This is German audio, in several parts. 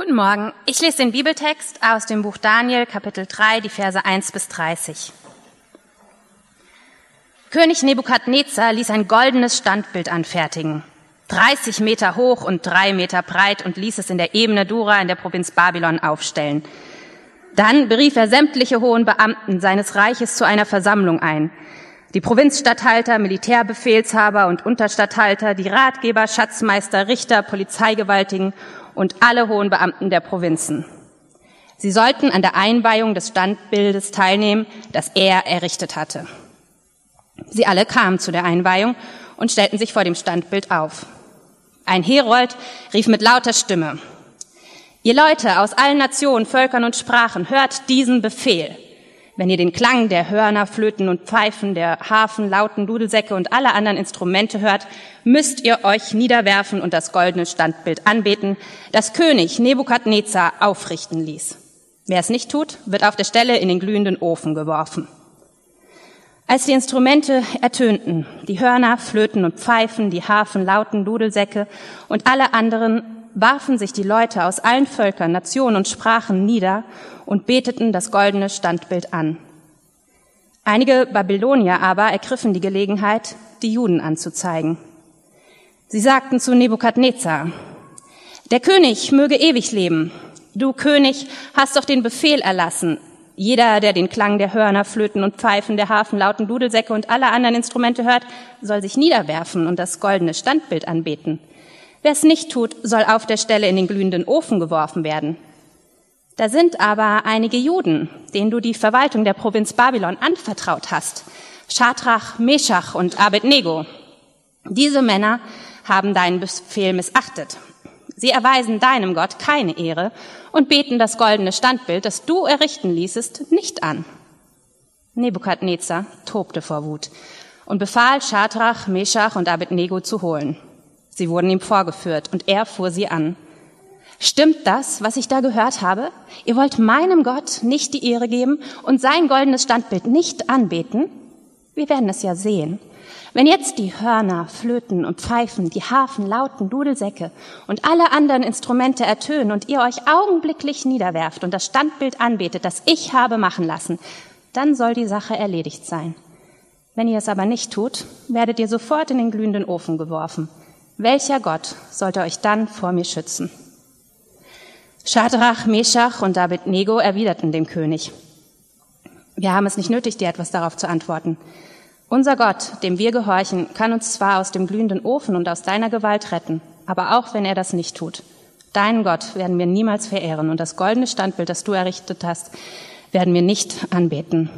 Guten Morgen. Ich lese den Bibeltext aus dem Buch Daniel, Kapitel 3, die Verse 1 bis 30. König Nebukadnezar ließ ein goldenes Standbild anfertigen, 30 Meter hoch und drei Meter breit und ließ es in der Ebene Dura in der Provinz Babylon aufstellen. Dann berief er sämtliche hohen Beamten seines Reiches zu einer Versammlung ein. Die Provinzstatthalter, Militärbefehlshaber und Unterstatthalter, die Ratgeber, Schatzmeister, Richter, Polizeigewaltigen und alle hohen Beamten der Provinzen. Sie sollten an der Einweihung des Standbildes teilnehmen, das er errichtet hatte. Sie alle kamen zu der Einweihung und stellten sich vor dem Standbild auf. Ein Herold rief mit lauter Stimme, Ihr Leute aus allen Nationen, Völkern und Sprachen, hört diesen Befehl. Wenn ihr den Klang der Hörner, Flöten und Pfeifen, der Hafen, Lauten, Dudelsäcke und alle anderen Instrumente hört, müsst ihr euch niederwerfen und das goldene Standbild anbeten, das König Nebukadnezar aufrichten ließ. Wer es nicht tut, wird auf der Stelle in den glühenden Ofen geworfen. Als die Instrumente ertönten, die Hörner, Flöten und Pfeifen, die Hafen, Lauten, Dudelsäcke und alle anderen warfen sich die Leute aus allen Völkern, Nationen und Sprachen nieder und beteten das goldene Standbild an. Einige Babylonier aber ergriffen die Gelegenheit, die Juden anzuzeigen. Sie sagten zu Nebukadnezar, der König möge ewig leben. Du König hast doch den Befehl erlassen, jeder, der den Klang der Hörner, Flöten und Pfeifen, der Hafenlauten, Dudelsäcke und aller anderen Instrumente hört, soll sich niederwerfen und das goldene Standbild anbeten. Wer es nicht tut, soll auf der Stelle in den glühenden Ofen geworfen werden. Da sind aber einige Juden, denen du die Verwaltung der Provinz Babylon anvertraut hast. Schadrach, Meshach und Abednego. Diese Männer haben deinen Befehl missachtet. Sie erweisen deinem Gott keine Ehre und beten das goldene Standbild, das du errichten ließest, nicht an. Nebukadnezar tobte vor Wut und befahl Schadrach, Meshach und Abednego zu holen. Sie wurden ihm vorgeführt und er fuhr sie an. Stimmt das, was ich da gehört habe? Ihr wollt meinem Gott nicht die Ehre geben und sein goldenes Standbild nicht anbeten? Wir werden es ja sehen. Wenn jetzt die Hörner, Flöten und Pfeifen, die Hafen, Lauten, Dudelsäcke und alle anderen Instrumente ertönen und ihr euch augenblicklich niederwerft und das Standbild anbetet, das ich habe machen lassen, dann soll die Sache erledigt sein. Wenn ihr es aber nicht tut, werdet ihr sofort in den glühenden Ofen geworfen. Welcher Gott sollte euch dann vor mir schützen? Schadrach, Meshach und Abednego erwiderten dem König. Wir haben es nicht nötig, dir etwas darauf zu antworten. Unser Gott, dem wir gehorchen, kann uns zwar aus dem glühenden Ofen und aus deiner Gewalt retten, aber auch wenn er das nicht tut. Deinen Gott werden wir niemals verehren und das goldene Standbild, das du errichtet hast, werden wir nicht anbeten.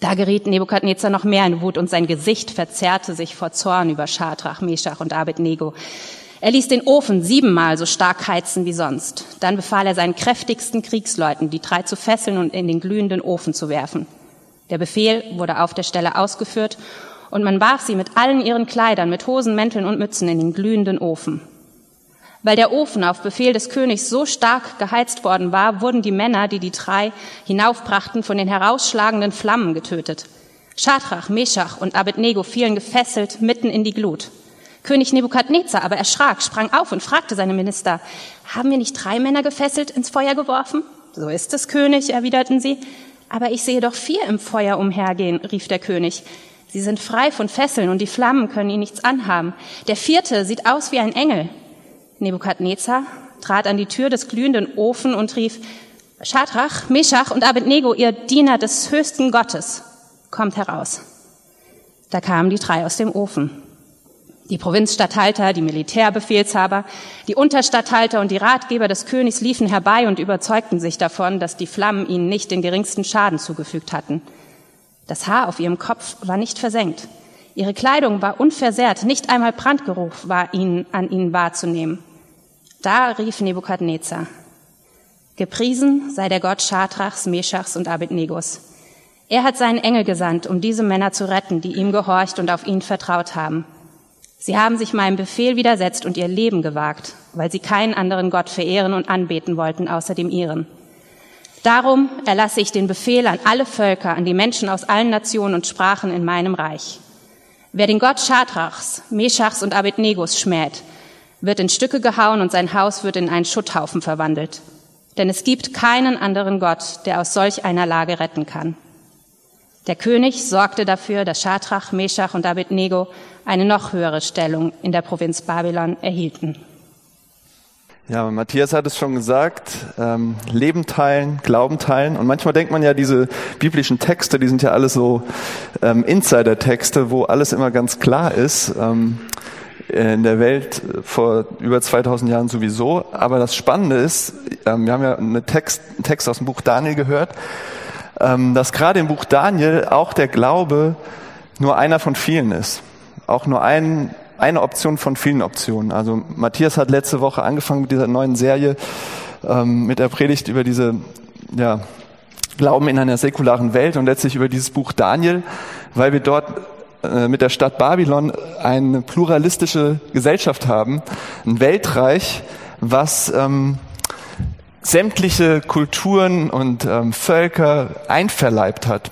Da geriet Nebukadnezar noch mehr in Wut und sein Gesicht verzerrte sich vor Zorn über Schadrach, Meshach und Abednego. Er ließ den Ofen siebenmal so stark heizen wie sonst. Dann befahl er seinen kräftigsten Kriegsleuten, die drei zu fesseln und in den glühenden Ofen zu werfen. Der Befehl wurde auf der Stelle ausgeführt und man warf sie mit allen ihren Kleidern, mit Hosen, Mänteln und Mützen in den glühenden Ofen. Weil der Ofen auf Befehl des Königs so stark geheizt worden war, wurden die Männer, die die drei hinaufbrachten, von den herausschlagenden Flammen getötet. Schadrach, Meshach und Abednego fielen gefesselt mitten in die Glut. König Nebukadnezar aber erschrak, sprang auf und fragte seine Minister, haben wir nicht drei Männer gefesselt ins Feuer geworfen? So ist es, König, erwiderten sie. Aber ich sehe doch vier im Feuer umhergehen, rief der König. Sie sind frei von Fesseln und die Flammen können ihnen nichts anhaben. Der vierte sieht aus wie ein Engel. Nebukadnezar trat an die Tür des glühenden Ofen und rief, Schadrach, Meshach und Abednego, ihr Diener des höchsten Gottes, kommt heraus. Da kamen die drei aus dem Ofen. Die Provinzstatthalter, die Militärbefehlshaber, die Unterstatthalter und die Ratgeber des Königs liefen herbei und überzeugten sich davon, dass die Flammen ihnen nicht den geringsten Schaden zugefügt hatten. Das Haar auf ihrem Kopf war nicht versenkt. Ihre Kleidung war unversehrt, nicht einmal Brandgeruch war ihnen, an ihnen wahrzunehmen. Da rief Nebukadnezar, Gepriesen sei der Gott Schadrachs, Meschachs und Abednegos. Er hat seinen Engel gesandt, um diese Männer zu retten, die ihm gehorcht und auf ihn vertraut haben. Sie haben sich meinem Befehl widersetzt und ihr Leben gewagt, weil sie keinen anderen Gott verehren und anbeten wollten außer dem ihren. Darum erlasse ich den Befehl an alle Völker, an die Menschen aus allen Nationen und Sprachen in meinem Reich. Wer den Gott Schadrachs, Meschachs und Abednegos schmäht, wird in Stücke gehauen und sein Haus wird in einen Schutthaufen verwandelt. Denn es gibt keinen anderen Gott, der aus solch einer Lage retten kann. Der König sorgte dafür, dass Schadrach, Meshach und Abednego eine noch höhere Stellung in der Provinz Babylon erhielten. Ja, Matthias hat es schon gesagt, ähm, Leben teilen, Glauben teilen. Und manchmal denkt man ja, diese biblischen Texte, die sind ja alles so ähm, Insider-Texte, wo alles immer ganz klar ist. Ähm, in der Welt vor über 2000 Jahren sowieso. Aber das Spannende ist, ähm, wir haben ja einen Text, einen Text aus dem Buch Daniel gehört, ähm, dass gerade im Buch Daniel auch der Glaube nur einer von vielen ist. Auch nur ein eine Option von vielen Optionen. Also Matthias hat letzte Woche angefangen mit dieser neuen Serie, ähm, mit der Predigt über diese ja, Glauben in einer säkularen Welt und letztlich über dieses Buch Daniel, weil wir dort äh, mit der Stadt Babylon eine pluralistische Gesellschaft haben, ein Weltreich, was ähm, sämtliche Kulturen und ähm, Völker einverleibt hat.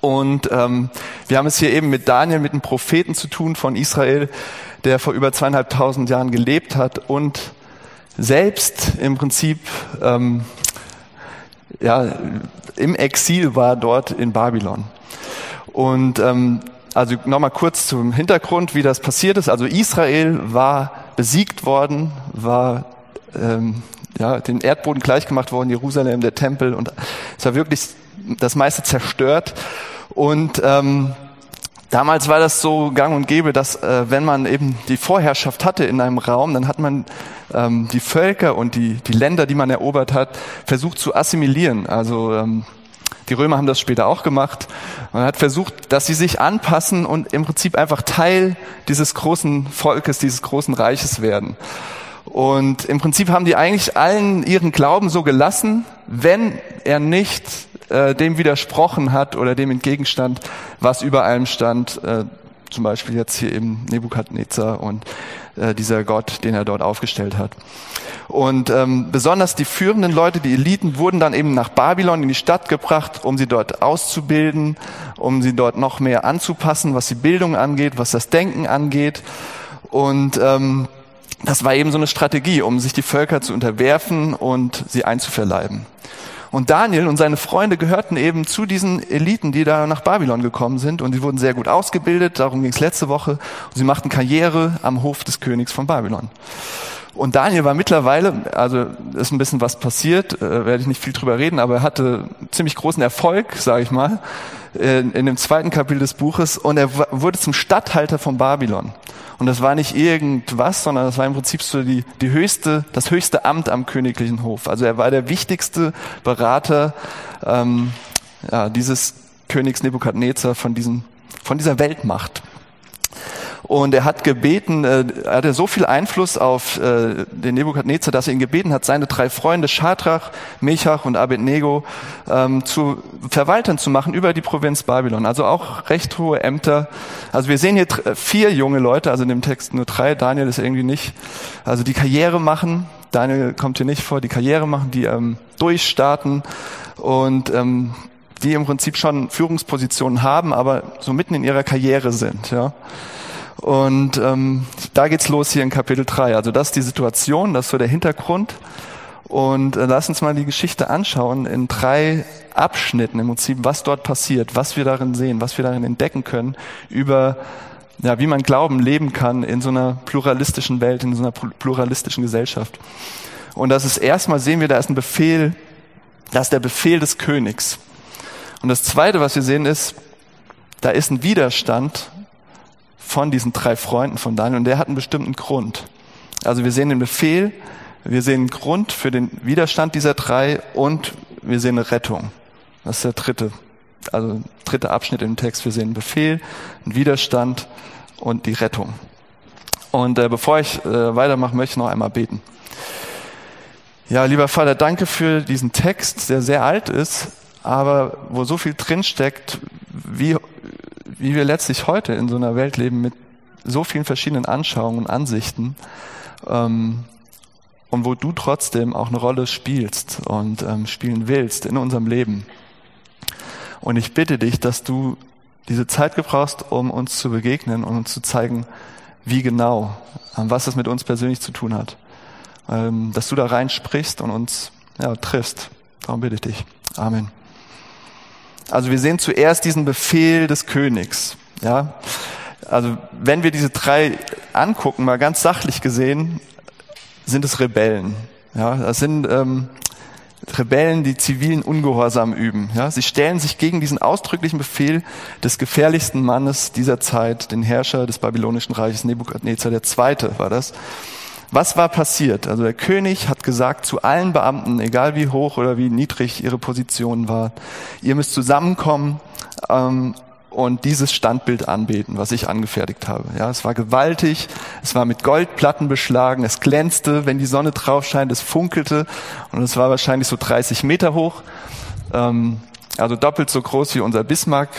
Und ähm, wir haben es hier eben mit Daniel, mit einem Propheten zu tun von Israel, der vor über zweieinhalbtausend Jahren gelebt hat und selbst im Prinzip ähm, ja, im Exil war dort in Babylon. Und ähm, also nochmal kurz zum Hintergrund, wie das passiert ist. Also Israel war besiegt worden, war ähm, ja, den Erdboden gleichgemacht worden, Jerusalem, der Tempel und es war wirklich das meiste zerstört. Und ähm, damals war das so gang und gäbe, dass äh, wenn man eben die Vorherrschaft hatte in einem Raum, dann hat man ähm, die Völker und die, die Länder, die man erobert hat, versucht zu assimilieren. Also ähm, die Römer haben das später auch gemacht. Man hat versucht, dass sie sich anpassen und im Prinzip einfach Teil dieses großen Volkes, dieses großen Reiches werden. Und im Prinzip haben die eigentlich allen ihren Glauben so gelassen, wenn er nicht äh, dem widersprochen hat oder dem entgegenstand, was über allem stand, äh, zum Beispiel jetzt hier eben Nebukadnezar und äh, dieser Gott, den er dort aufgestellt hat. Und ähm, besonders die führenden Leute, die Eliten, wurden dann eben nach Babylon in die Stadt gebracht, um sie dort auszubilden, um sie dort noch mehr anzupassen, was die Bildung angeht, was das Denken angeht. Und ähm, das war eben so eine Strategie, um sich die Völker zu unterwerfen und sie einzuverleiben. Und Daniel und seine Freunde gehörten eben zu diesen Eliten, die da nach Babylon gekommen sind. Und sie wurden sehr gut ausgebildet, darum ging es letzte Woche. Und sie machten Karriere am Hof des Königs von Babylon. Und Daniel war mittlerweile, also ist ein bisschen was passiert, äh, werde ich nicht viel drüber reden, aber er hatte ziemlich großen Erfolg, sage ich mal, in, in dem zweiten Kapitel des Buches. Und er wurde zum Statthalter von Babylon. Und das war nicht irgendwas, sondern das war im Prinzip so die, die höchste, das höchste Amt am königlichen Hof. Also er war der wichtigste Berater ähm, ja, dieses Königs Nebukadnezar von, diesen, von dieser Weltmacht. Und er hat gebeten, äh, er hatte so viel Einfluss auf äh, den Nebukadnezar, dass er ihn gebeten hat, seine drei Freunde Schadrach, Mechach und Abednego ähm, zu Verwaltern zu machen über die Provinz Babylon. Also auch recht hohe Ämter. Also wir sehen hier vier junge Leute, also in dem Text nur drei, Daniel ist irgendwie nicht. Also die Karriere machen, Daniel kommt hier nicht vor, die Karriere machen, die ähm, durchstarten und ähm, die im Prinzip schon Führungspositionen haben, aber so mitten in ihrer Karriere sind. Ja. Und ähm, da geht's los hier in Kapitel 3. Also das ist die Situation, das ist so der Hintergrund. Und äh, lass uns mal die Geschichte anschauen in drei Abschnitten im Prinzip, was dort passiert, was wir darin sehen, was wir darin entdecken können über ja, wie man Glauben leben kann in so einer pluralistischen Welt, in so einer pluralistischen Gesellschaft. Und das ist erstmal sehen wir, da ist ein Befehl, da ist der Befehl des Königs. Und das zweite, was wir sehen, ist, da ist ein Widerstand von diesen drei Freunden von Daniel und der hat einen bestimmten Grund. Also wir sehen den Befehl, wir sehen einen Grund für den Widerstand dieser drei und wir sehen eine Rettung. Das ist der dritte, also dritte Abschnitt im Text. Wir sehen einen Befehl, einen Widerstand und die Rettung. Und äh, bevor ich äh, weitermache, möchte ich noch einmal beten. Ja, lieber Vater, danke für diesen Text, der sehr alt ist, aber wo so viel drinsteckt, wie wie wir letztlich heute in so einer Welt leben mit so vielen verschiedenen Anschauungen und Ansichten ähm, und wo du trotzdem auch eine Rolle spielst und ähm, spielen willst in unserem Leben. Und ich bitte dich, dass du diese Zeit gebrauchst, um uns zu begegnen und uns zu zeigen, wie genau, was das mit uns persönlich zu tun hat. Ähm, dass du da reinsprichst und uns ja, triffst. Darum bitte ich dich. Amen. Also wir sehen zuerst diesen Befehl des Königs. Ja, also wenn wir diese drei angucken, mal ganz sachlich gesehen, sind es Rebellen. Ja, das sind ähm, Rebellen, die zivilen Ungehorsam üben. Ja, sie stellen sich gegen diesen ausdrücklichen Befehl des gefährlichsten Mannes dieser Zeit, den Herrscher des babylonischen Reiches Nebukadnezar II. war das. Was war passiert? Also der König hat gesagt zu allen Beamten, egal wie hoch oder wie niedrig ihre Position war, ihr müsst zusammenkommen ähm, und dieses Standbild anbeten, was ich angefertigt habe. Ja, es war gewaltig, es war mit Goldplatten beschlagen, es glänzte, wenn die Sonne drauf scheint, es funkelte und es war wahrscheinlich so 30 Meter hoch, ähm, also doppelt so groß wie unser Bismarck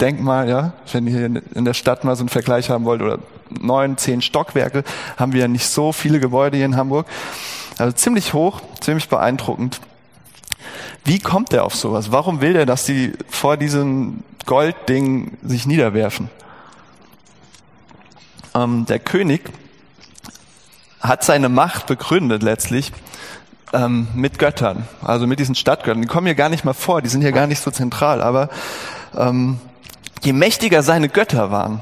Denkmal, ja, wenn ihr in der Stadt mal so einen Vergleich haben wollt, oder neun, zehn Stockwerke, haben wir ja nicht so viele Gebäude hier in Hamburg. Also ziemlich hoch, ziemlich beeindruckend. Wie kommt er auf sowas? Warum will er, dass die vor diesem Goldding sich niederwerfen? Ähm, der König hat seine Macht begründet letztlich ähm, mit Göttern, also mit diesen Stadtgöttern. Die kommen hier gar nicht mal vor, die sind hier gar nicht so zentral, aber ähm, je mächtiger seine Götter waren,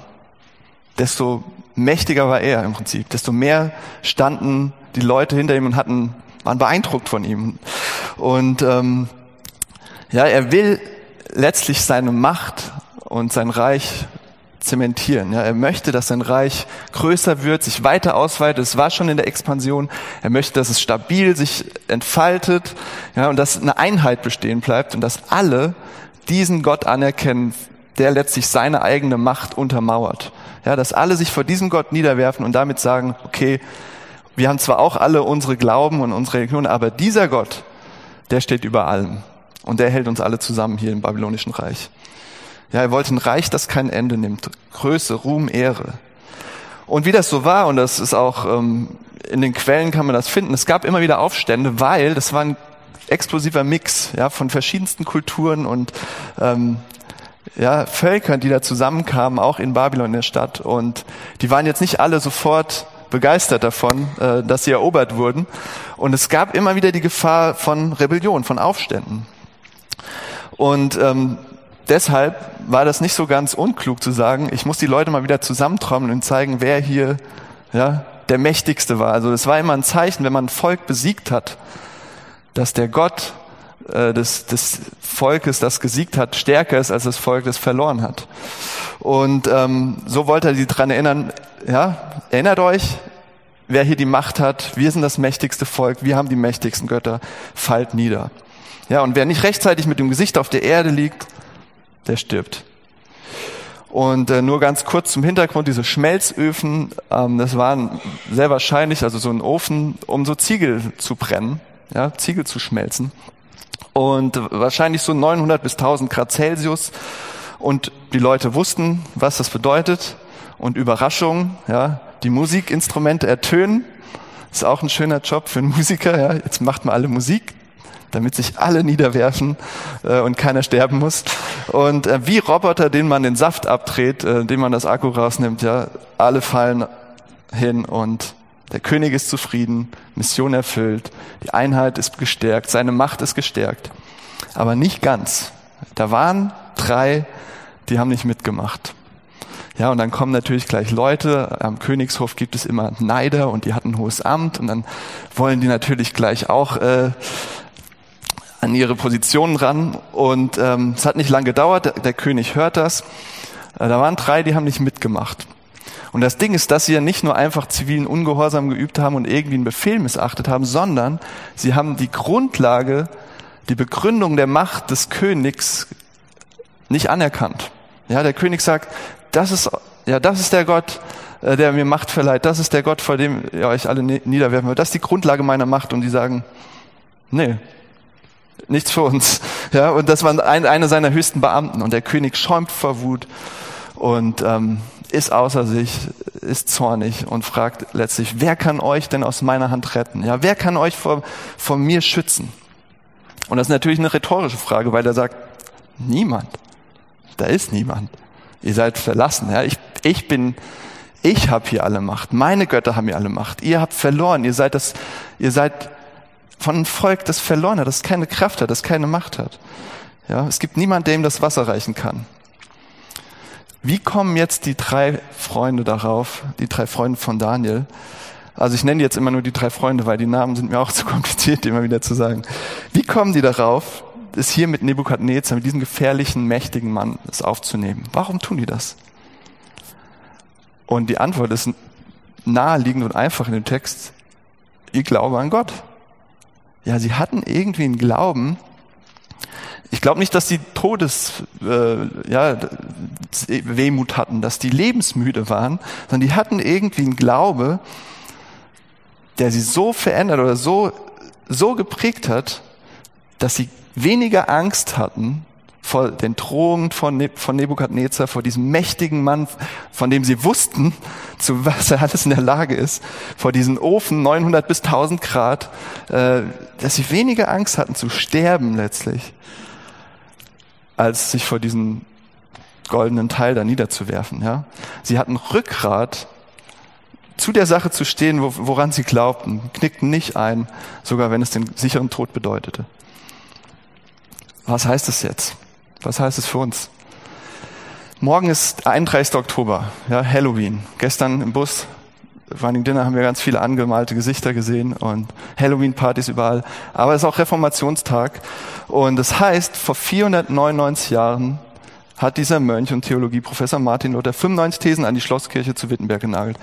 desto mächtiger war er im Prinzip, desto mehr standen die Leute hinter ihm und hatten, waren beeindruckt von ihm. Und ähm, ja, er will letztlich seine Macht und sein Reich zementieren. Ja, er möchte, dass sein Reich größer wird, sich weiter ausweitet. Es war schon in der Expansion. Er möchte, dass es stabil sich entfaltet, ja, und dass eine Einheit bestehen bleibt und dass alle diesen Gott anerkennen, der letztlich seine eigene Macht untermauert. Ja, dass alle sich vor diesem Gott niederwerfen und damit sagen, okay, wir haben zwar auch alle unsere Glauben und unsere Religion, aber dieser Gott, der steht über allem. Und der hält uns alle zusammen hier im babylonischen Reich. Ja, er wollte ein Reich, das kein Ende nimmt. Größe, Ruhm, Ehre. Und wie das so war, und das ist auch ähm, in den Quellen kann man das finden, es gab immer wieder Aufstände, weil das war ein explosiver Mix ja, von verschiedensten Kulturen und ähm, ja, Völkern, die da zusammenkamen, auch in Babylon in der Stadt. Und die waren jetzt nicht alle sofort begeistert davon, äh, dass sie erobert wurden. Und es gab immer wieder die Gefahr von Rebellion, von Aufständen. Und ähm, deshalb war das nicht so ganz unklug zu sagen, ich muss die Leute mal wieder zusammentrommeln und zeigen, wer hier ja, der Mächtigste war. Also es war immer ein Zeichen, wenn man ein Volk besiegt hat, dass der Gott äh, des, des Volkes, das gesiegt hat, stärker ist als das Volk, das verloren hat. Und ähm, so wollte er sie dran erinnern, ja, erinnert euch, wer hier die Macht hat, wir sind das mächtigste Volk, wir haben die mächtigsten Götter, fallt nieder. Ja, und wer nicht rechtzeitig mit dem Gesicht auf der Erde liegt, der stirbt. Und äh, nur ganz kurz zum Hintergrund, diese Schmelzöfen, ähm, das waren sehr wahrscheinlich, also so ein Ofen, um so Ziegel zu brennen, ja, Ziegel zu schmelzen und wahrscheinlich so 900 bis 1000 Grad Celsius. Und die Leute wussten, was das bedeutet. Und Überraschung, ja, die Musikinstrumente ertönen. Ist auch ein schöner Job für einen Musiker. Ja. Jetzt macht man alle Musik, damit sich alle niederwerfen äh, und keiner sterben muss. Und äh, wie Roboter, denen man den Saft abdreht, äh, dem man das Akku rausnimmt, ja, alle fallen hin und der König ist zufrieden, Mission erfüllt, die Einheit ist gestärkt, seine Macht ist gestärkt. Aber nicht ganz. Da waren drei, die haben nicht mitgemacht. Ja, und dann kommen natürlich gleich Leute. Am Königshof gibt es immer Neider und die hatten ein hohes Amt und dann wollen die natürlich gleich auch äh, an ihre Positionen ran. Und ähm, es hat nicht lange gedauert. Der, der König hört das. Äh, da waren drei, die haben nicht mitgemacht. Und das Ding ist, dass sie ja nicht nur einfach zivilen Ungehorsam geübt haben und irgendwie einen Befehl missachtet haben, sondern sie haben die Grundlage, die Begründung der Macht des Königs nicht anerkannt. Ja, der König sagt, das ist, ja, das ist der Gott, äh, der mir Macht verleiht. Das ist der Gott, vor dem ihr euch alle niederwerfen wollt. Das ist die Grundlage meiner Macht. Und die sagen, nee, nichts für uns. Ja, und das war ein, einer seiner höchsten Beamten. Und der König schäumt vor Wut und ähm, ist außer sich, ist zornig und fragt letztlich, wer kann euch denn aus meiner Hand retten? Ja, wer kann euch vor, vor mir schützen? Und das ist natürlich eine rhetorische Frage, weil er sagt, niemand. Da ist niemand. Ihr seid verlassen. Ja, ich, ich bin, Ich habe hier alle Macht. Meine Götter haben hier alle Macht. Ihr habt verloren. Ihr seid das, ihr seid von einem Volk, das verloren hat, das keine Kraft hat, das keine Macht hat. Ja, es gibt niemand, der ihm das Wasser reichen kann. Wie kommen jetzt die drei Freunde darauf, die drei Freunde von Daniel? Also ich nenne jetzt immer nur die drei Freunde, weil die Namen sind mir auch zu kompliziert, die immer wieder zu sagen. Wie kommen die darauf, es hier mit Nebukadnezar, mit diesem gefährlichen, mächtigen Mann, es aufzunehmen? Warum tun die das? Und die Antwort ist naheliegend und einfach in dem Text. Ich glaube an Gott. Ja, sie hatten irgendwie einen Glauben, ich glaube nicht, dass die Todes, äh, ja, Wehmut hatten, dass die lebensmüde waren, sondern die hatten irgendwie einen Glaube, der sie so verändert oder so, so geprägt hat, dass sie weniger Angst hatten vor den Drohungen von, ne von Nebukadnezar, vor diesem mächtigen Mann, von dem sie wussten, zu was er alles in der Lage ist, vor diesem Ofen 900 bis 1000 Grad, äh, dass sie weniger Angst hatten zu sterben letztlich, als sich vor diesem goldenen Teil da niederzuwerfen. Ja? Sie hatten Rückgrat, zu der Sache zu stehen, woran sie glaubten, knickten nicht ein, sogar wenn es den sicheren Tod bedeutete. Was heißt es jetzt? Was heißt es für uns? Morgen ist 31. Oktober, ja, Halloween. Gestern im Bus, Running Dinner, haben wir ganz viele angemalte Gesichter gesehen und Halloween-Partys überall. Aber es ist auch Reformationstag. Und das heißt, vor 499 Jahren hat dieser Mönch und Theologieprofessor Martin Luther 95 Thesen an die Schlosskirche zu Wittenberg genagelt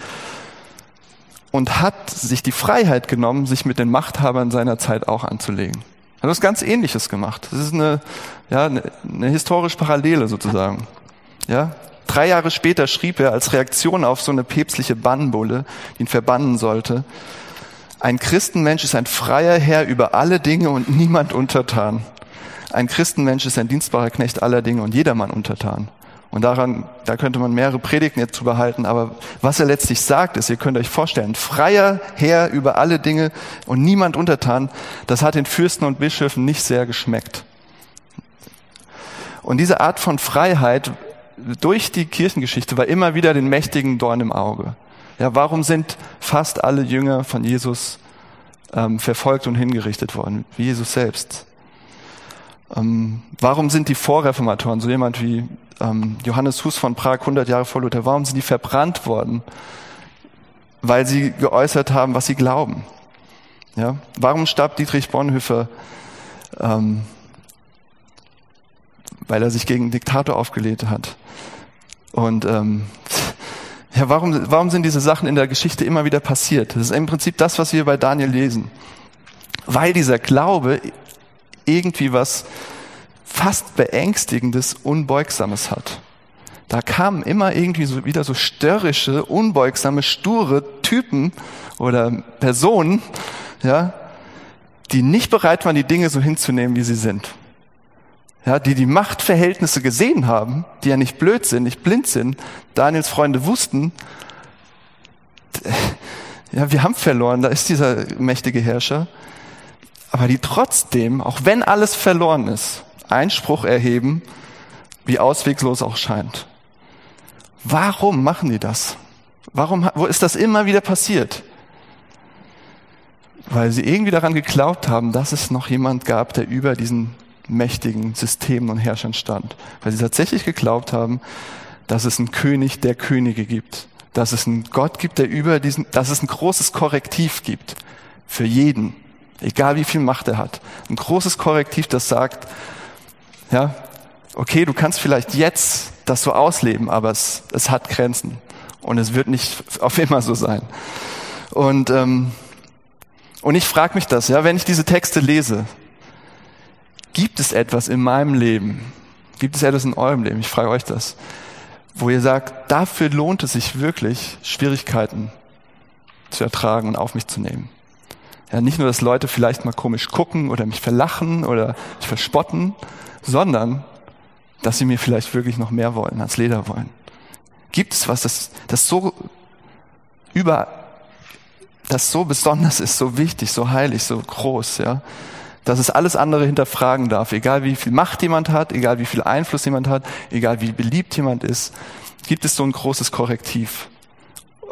und hat sich die Freiheit genommen, sich mit den Machthabern seiner Zeit auch anzulegen. Er hat was ganz Ähnliches gemacht. Das ist eine, ja, eine, eine historische Parallele sozusagen. Ja, Drei Jahre später schrieb er als Reaktion auf so eine päpstliche Bannbulle, die ihn verbannen sollte, ein Christenmensch ist ein freier Herr über alle Dinge und niemand untertan. Ein Christenmensch ist ein dienstbarer Knecht aller Dinge und jedermann untertan. Und daran, da könnte man mehrere Predigten jetzt drüber halten, aber was er letztlich sagt, ist, ihr könnt euch vorstellen, freier Herr über alle Dinge und niemand untertan, das hat den Fürsten und Bischöfen nicht sehr geschmeckt. Und diese Art von Freiheit durch die Kirchengeschichte war immer wieder den mächtigen Dorn im Auge. Ja, warum sind fast alle Jünger von Jesus ähm, verfolgt und hingerichtet worden, wie Jesus selbst? Ähm, warum sind die Vorreformatoren, so jemand wie ähm, Johannes Hus von Prag 100 Jahre vor Luther, warum sind die verbrannt worden? Weil sie geäußert haben, was sie glauben. Ja? Warum starb Dietrich Bonhoeffer? Ähm, weil er sich gegen einen Diktator aufgelehnt hat. Und ähm, ja, warum, warum sind diese Sachen in der Geschichte immer wieder passiert? Das ist im Prinzip das, was wir bei Daniel lesen. Weil dieser Glaube irgendwie was fast beängstigendes, unbeugsames hat. Da kamen immer irgendwie so wieder so störrische, unbeugsame, sture Typen oder Personen, ja, die nicht bereit waren, die Dinge so hinzunehmen, wie sie sind. Ja, die die Machtverhältnisse gesehen haben, die ja nicht blöd sind, nicht blind sind. Daniels Freunde wussten, ja, wir haben verloren, da ist dieser mächtige Herrscher. Aber die trotzdem, auch wenn alles verloren ist, Einspruch erheben, wie ausweglos auch scheint. Warum machen die das? Warum, wo ist das immer wieder passiert? Weil sie irgendwie daran geglaubt haben, dass es noch jemand gab, der über diesen mächtigen Systemen und Herrschern stand. Weil sie tatsächlich geglaubt haben, dass es einen König der Könige gibt. Dass es einen Gott gibt, der über diesen, dass es ein großes Korrektiv gibt. Für jeden. Egal wie viel Macht er hat. Ein großes Korrektiv, das sagt, ja, okay, du kannst vielleicht jetzt das so ausleben, aber es, es hat Grenzen und es wird nicht auf immer so sein. Und ähm, und ich frage mich das, ja, wenn ich diese Texte lese, gibt es etwas in meinem Leben, gibt es etwas in eurem Leben? Ich frage euch das, wo ihr sagt, dafür lohnt es sich wirklich, Schwierigkeiten zu ertragen und auf mich zu nehmen. Ja, nicht nur, dass Leute vielleicht mal komisch gucken oder mich verlachen oder mich verspotten, sondern dass sie mir vielleicht wirklich noch mehr wollen als Leder wollen. Gibt es was, das, das so über, das so besonders ist, so wichtig, so heilig, so groß, ja, dass es alles andere hinterfragen darf, egal wie viel Macht jemand hat, egal wie viel Einfluss jemand hat, egal wie beliebt jemand ist, gibt es so ein großes Korrektiv.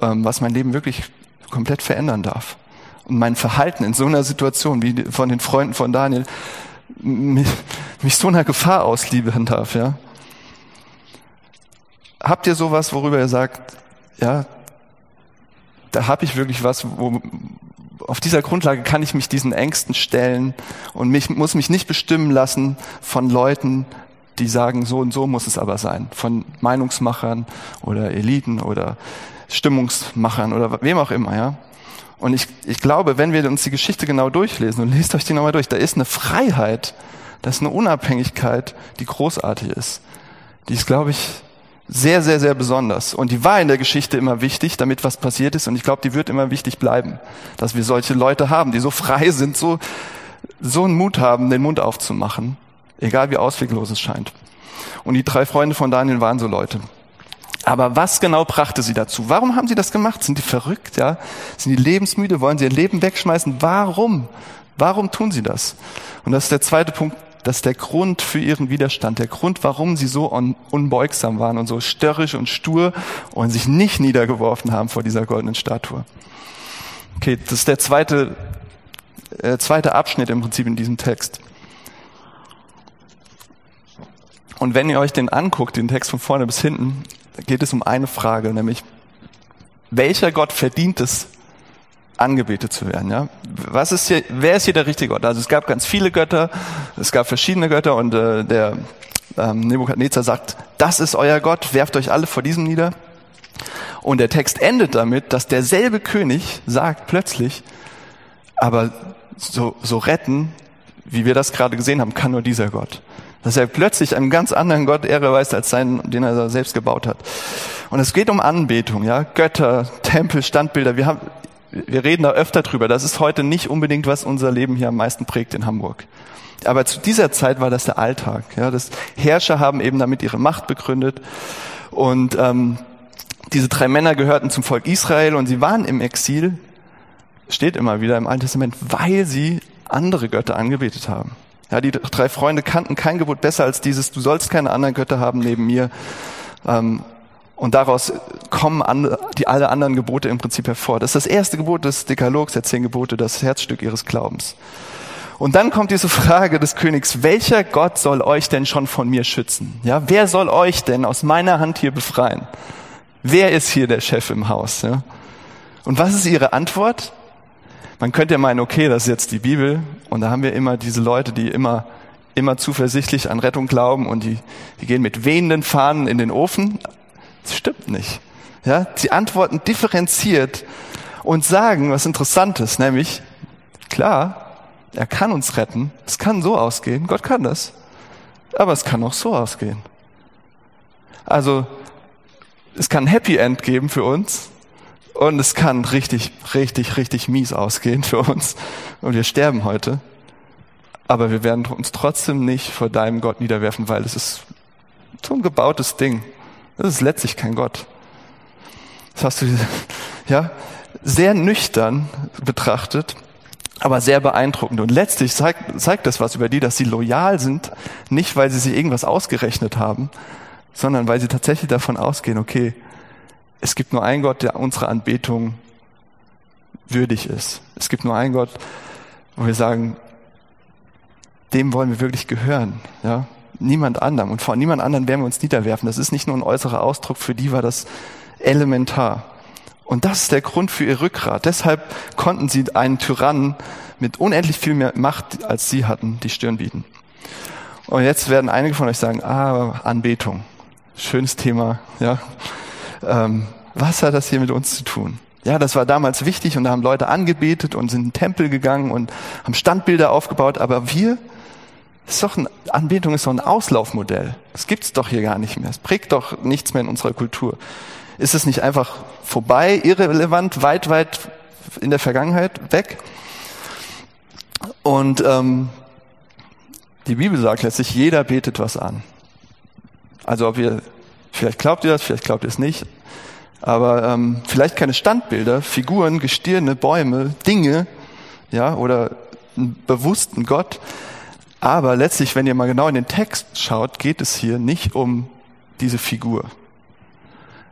ähm, was mein Leben wirklich komplett verändern darf. Und mein Verhalten in so einer Situation wie von den Freunden von Daniel mich, mich so einer Gefahr ausliefern darf, ja. Habt ihr sowas, worüber ihr sagt, ja, da habe ich wirklich was, wo auf dieser Grundlage kann ich mich diesen Ängsten stellen und mich, muss mich nicht bestimmen lassen von Leuten, die sagen, so und so muss es aber sein. Von Meinungsmachern oder Eliten oder Stimmungsmachern oder wem auch immer, ja. Und ich, ich glaube, wenn wir uns die Geschichte genau durchlesen und lest euch die nochmal durch, da ist eine Freiheit, da ist eine Unabhängigkeit, die großartig ist. Die ist, glaube ich, sehr, sehr, sehr besonders. Und die war in der Geschichte immer wichtig, damit was passiert ist. Und ich glaube, die wird immer wichtig bleiben, dass wir solche Leute haben, die so frei sind, so, so einen Mut haben, den Mund aufzumachen, egal wie ausweglos es scheint. Und die drei Freunde von Daniel waren so Leute. Aber was genau brachte sie dazu? Warum haben sie das gemacht? Sind die verrückt? Ja? Sind die lebensmüde? Wollen sie ihr Leben wegschmeißen? Warum? Warum tun sie das? Und das ist der zweite Punkt, das ist der Grund für ihren Widerstand, der Grund, warum sie so unbeugsam waren und so störrisch und stur und sich nicht niedergeworfen haben vor dieser goldenen Statue. Okay, das ist der zweite, äh, zweite Abschnitt im Prinzip in diesem Text. Und wenn ihr euch den anguckt, den Text von vorne bis hinten, geht es um eine Frage, nämlich, welcher Gott verdient es, angebetet zu werden. Ja? Was ist hier, wer ist hier der richtige Gott? Also es gab ganz viele Götter, es gab verschiedene Götter und äh, der ähm, Nebukadnezar sagt, das ist euer Gott, werft euch alle vor diesem nieder. Und der Text endet damit, dass derselbe König sagt plötzlich, aber so, so retten, wie wir das gerade gesehen haben, kann nur dieser Gott. Dass er plötzlich einem ganz anderen Gott Ehre weist als seinen, den er selbst gebaut hat. Und es geht um Anbetung, ja, Götter, Tempel, Standbilder. Wir haben, wir reden da öfter drüber. Das ist heute nicht unbedingt, was unser Leben hier am meisten prägt in Hamburg. Aber zu dieser Zeit war das der Alltag. Ja, das Herrscher haben eben damit ihre Macht begründet. Und ähm, diese drei Männer gehörten zum Volk Israel und sie waren im Exil, steht immer wieder im Alten Testament, weil sie andere Götter angebetet haben. Ja, die drei Freunde kannten kein Gebot besser als dieses, du sollst keine anderen Götter haben neben mir. Ähm, und daraus kommen die alle anderen Gebote im Prinzip hervor. Das ist das erste Gebot des Dekalogs, der zehn Gebote, das Herzstück ihres Glaubens. Und dann kommt diese Frage des Königs, welcher Gott soll euch denn schon von mir schützen? Ja, wer soll euch denn aus meiner Hand hier befreien? Wer ist hier der Chef im Haus? Ja? Und was ist ihre Antwort? Man könnte ja meinen, okay, das ist jetzt die Bibel und da haben wir immer diese Leute, die immer immer zuversichtlich an Rettung glauben und die, die gehen mit wehenden Fahnen in den Ofen. Das stimmt nicht. Ja, sie antworten differenziert und sagen was Interessantes, nämlich, klar, er kann uns retten. Es kann so ausgehen. Gott kann das. Aber es kann auch so ausgehen. Also, es kann ein Happy End geben für uns. Und es kann richtig, richtig, richtig mies ausgehen für uns. Und wir sterben heute. Aber wir werden uns trotzdem nicht vor deinem Gott niederwerfen, weil es ist so ein gebautes Ding. Das ist letztlich kein Gott. Das hast du, ja, sehr nüchtern betrachtet, aber sehr beeindruckend. Und letztlich zeigt, zeigt das was über die, dass sie loyal sind, nicht weil sie sich irgendwas ausgerechnet haben, sondern weil sie tatsächlich davon ausgehen, okay, es gibt nur einen Gott, der unserer Anbetung würdig ist. Es gibt nur einen Gott, wo wir sagen, dem wollen wir wirklich gehören, ja niemand anderem. Und vor niemand anderem werden wir uns niederwerfen. Das ist nicht nur ein äußerer Ausdruck, für die war das elementar. Und das ist der Grund für ihr Rückgrat. Deshalb konnten sie einen Tyrannen mit unendlich viel mehr Macht, als sie hatten, die Stirn bieten. Und jetzt werden einige von euch sagen, ah, Anbetung. Schönes Thema, ja. Ähm, was hat das hier mit uns zu tun? Ja, das war damals wichtig und da haben Leute angebetet und sind in den Tempel gegangen und haben Standbilder aufgebaut, aber wir, ist doch ein, Anbetung ist doch ein Auslaufmodell. Das gibt's doch hier gar nicht mehr. Es prägt doch nichts mehr in unserer Kultur. Ist es nicht einfach vorbei, irrelevant, weit, weit in der Vergangenheit weg? Und ähm, die Bibel sagt letztlich, jeder betet was an. Also ob ihr, vielleicht glaubt ihr das, vielleicht glaubt ihr es nicht, aber ähm, vielleicht keine Standbilder, Figuren, Gestirne, Bäume, Dinge, ja, oder einen bewussten Gott, aber letztlich, wenn ihr mal genau in den Text schaut, geht es hier nicht um diese Figur.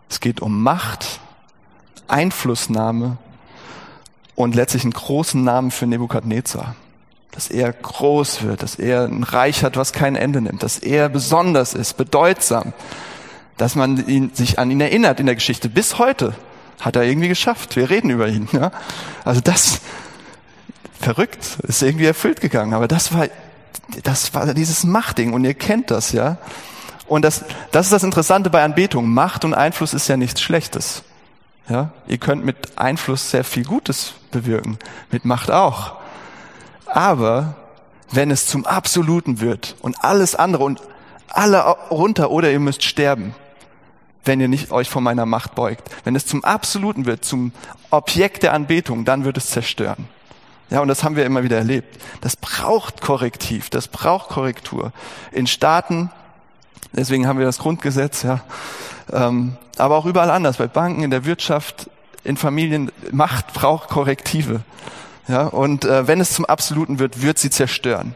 Es geht um Macht, Einflussnahme und letztlich einen großen Namen für Nebukadnezar. Dass er groß wird, dass er ein Reich hat, was kein Ende nimmt, dass er besonders ist, bedeutsam, dass man ihn, sich an ihn erinnert in der Geschichte. Bis heute hat er irgendwie geschafft. Wir reden über ihn. Ja? Also das, verrückt, ist irgendwie erfüllt gegangen. Aber das war, das war dieses Machtding und ihr kennt das, ja. Und das, das ist das Interessante bei Anbetung. Macht und Einfluss ist ja nichts Schlechtes. Ja, ihr könnt mit Einfluss sehr viel Gutes bewirken, mit Macht auch. Aber wenn es zum Absoluten wird und alles andere und alle runter oder ihr müsst sterben, wenn ihr nicht euch vor meiner Macht beugt. Wenn es zum Absoluten wird, zum Objekt der Anbetung, dann wird es zerstören. Ja, und das haben wir immer wieder erlebt. Das braucht Korrektiv, das braucht Korrektur. In Staaten, deswegen haben wir das Grundgesetz, ja, ähm, aber auch überall anders, bei Banken, in der Wirtschaft, in Familien, Macht braucht Korrektive. Ja, und äh, wenn es zum Absoluten wird, wird sie zerstören.